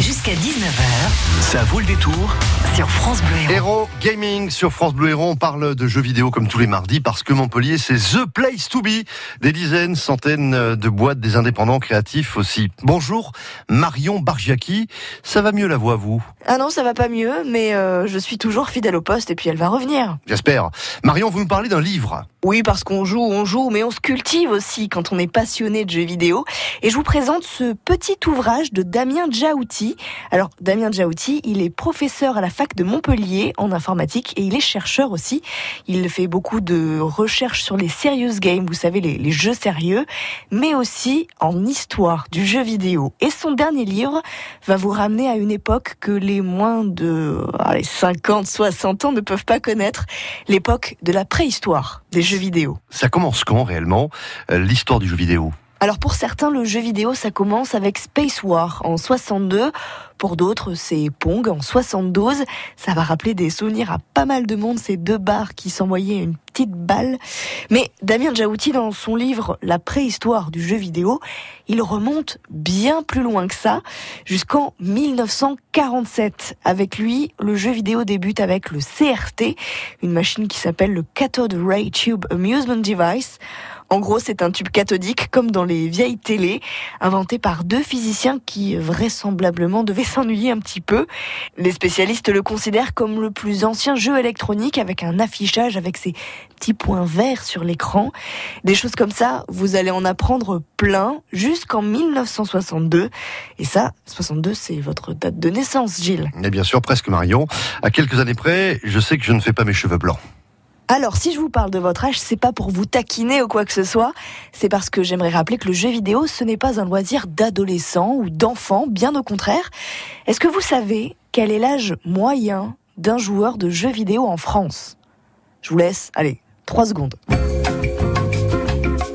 Jusqu'à 19h Ça vaut le détour. sur France Bleu Héros. Héros Gaming sur France Bleu Héros, on parle de jeux vidéo comme tous les mardis parce que Montpellier c'est The Place to Be. Des dizaines, centaines de boîtes, des indépendants créatifs aussi. Bonjour Marion Bargiaki, ça va mieux la voix vous? Ah non, ça va pas mieux, mais euh, je suis toujours fidèle au poste et puis elle va revenir. J'espère. Marion, vous nous parlez d'un livre. Oui, parce qu'on joue, on joue, mais on se cultive aussi quand on est passionné de jeux vidéo. Et je vous présente ce petit ouvrage de Damien Djaouti. Alors, Damien Djaouti, il est professeur à la fac de Montpellier en informatique et il est chercheur aussi. Il fait beaucoup de recherches sur les serious games, vous savez, les, les jeux sérieux, mais aussi en histoire du jeu vidéo. Et son dernier livre va vous ramener à une époque que les moins de allez, 50, 60 ans ne peuvent pas connaître, l'époque de la préhistoire des jeux vidéo. Ça commence quand réellement? Euh, l'histoire du jeu vidéo? Alors pour certains, le jeu vidéo, ça commence avec Space War en 62. Pour d'autres, c'est Pong en 72. Ça va rappeler des souvenirs à pas mal de monde, ces deux barres qui s'envoyaient une petite balle. Mais Damien Djaouti, dans son livre La préhistoire du jeu vidéo, il remonte bien plus loin que ça, jusqu'en 1947. Avec lui, le jeu vidéo débute avec le CRT, une machine qui s'appelle le Cathode Ray Tube Amusement Device. En gros, c'est un tube cathodique comme dans les vieilles télés, inventé par deux physiciens qui vraisemblablement devaient s'ennuyer un petit peu. Les spécialistes le considèrent comme le plus ancien jeu électronique avec un affichage avec ses petits points verts sur l'écran. Des choses comme ça, vous allez en apprendre plein jusqu'en 1962. Et ça, 62, c'est votre date de naissance, Gilles. Et bien sûr, presque Marion. À quelques années près, je sais que je ne fais pas mes cheveux blancs. Alors, si je vous parle de votre âge, c'est pas pour vous taquiner ou quoi que ce soit, c'est parce que j'aimerais rappeler que le jeu vidéo, ce n'est pas un loisir d'adolescent ou d'enfant, bien au contraire. Est-ce que vous savez quel est l'âge moyen d'un joueur de jeux vidéo en France? Je vous laisse, allez, 3 secondes.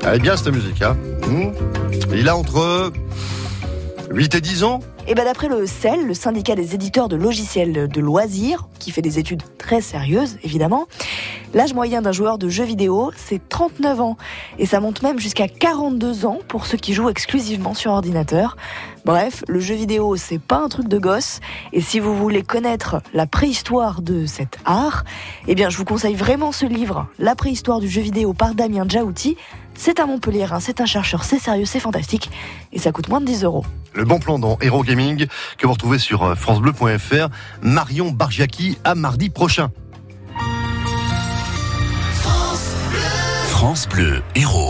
Elle est bien cette musique, hein Hmm. Il a entre 8 et 10 ans? Et ben d'après le CEL, le syndicat des éditeurs de logiciels de loisirs, qui fait des études très sérieuses évidemment, l'âge moyen d'un joueur de jeux vidéo, c'est 39 ans. Et ça monte même jusqu'à 42 ans pour ceux qui jouent exclusivement sur ordinateur. Bref, le jeu vidéo, c'est pas un truc de gosse. Et si vous voulez connaître la préhistoire de cet art, eh bien je vous conseille vraiment ce livre, La préhistoire du jeu vidéo par Damien Djaouti. C'est un Montpellier, c'est un chercheur, c'est sérieux, c'est fantastique. Et ça coûte moins de 10 euros. Le bon plan dans Hero Gaming que vous retrouvez sur euh, francebleu.fr. Marion Bargiaki à mardi prochain. France Bleu Héros.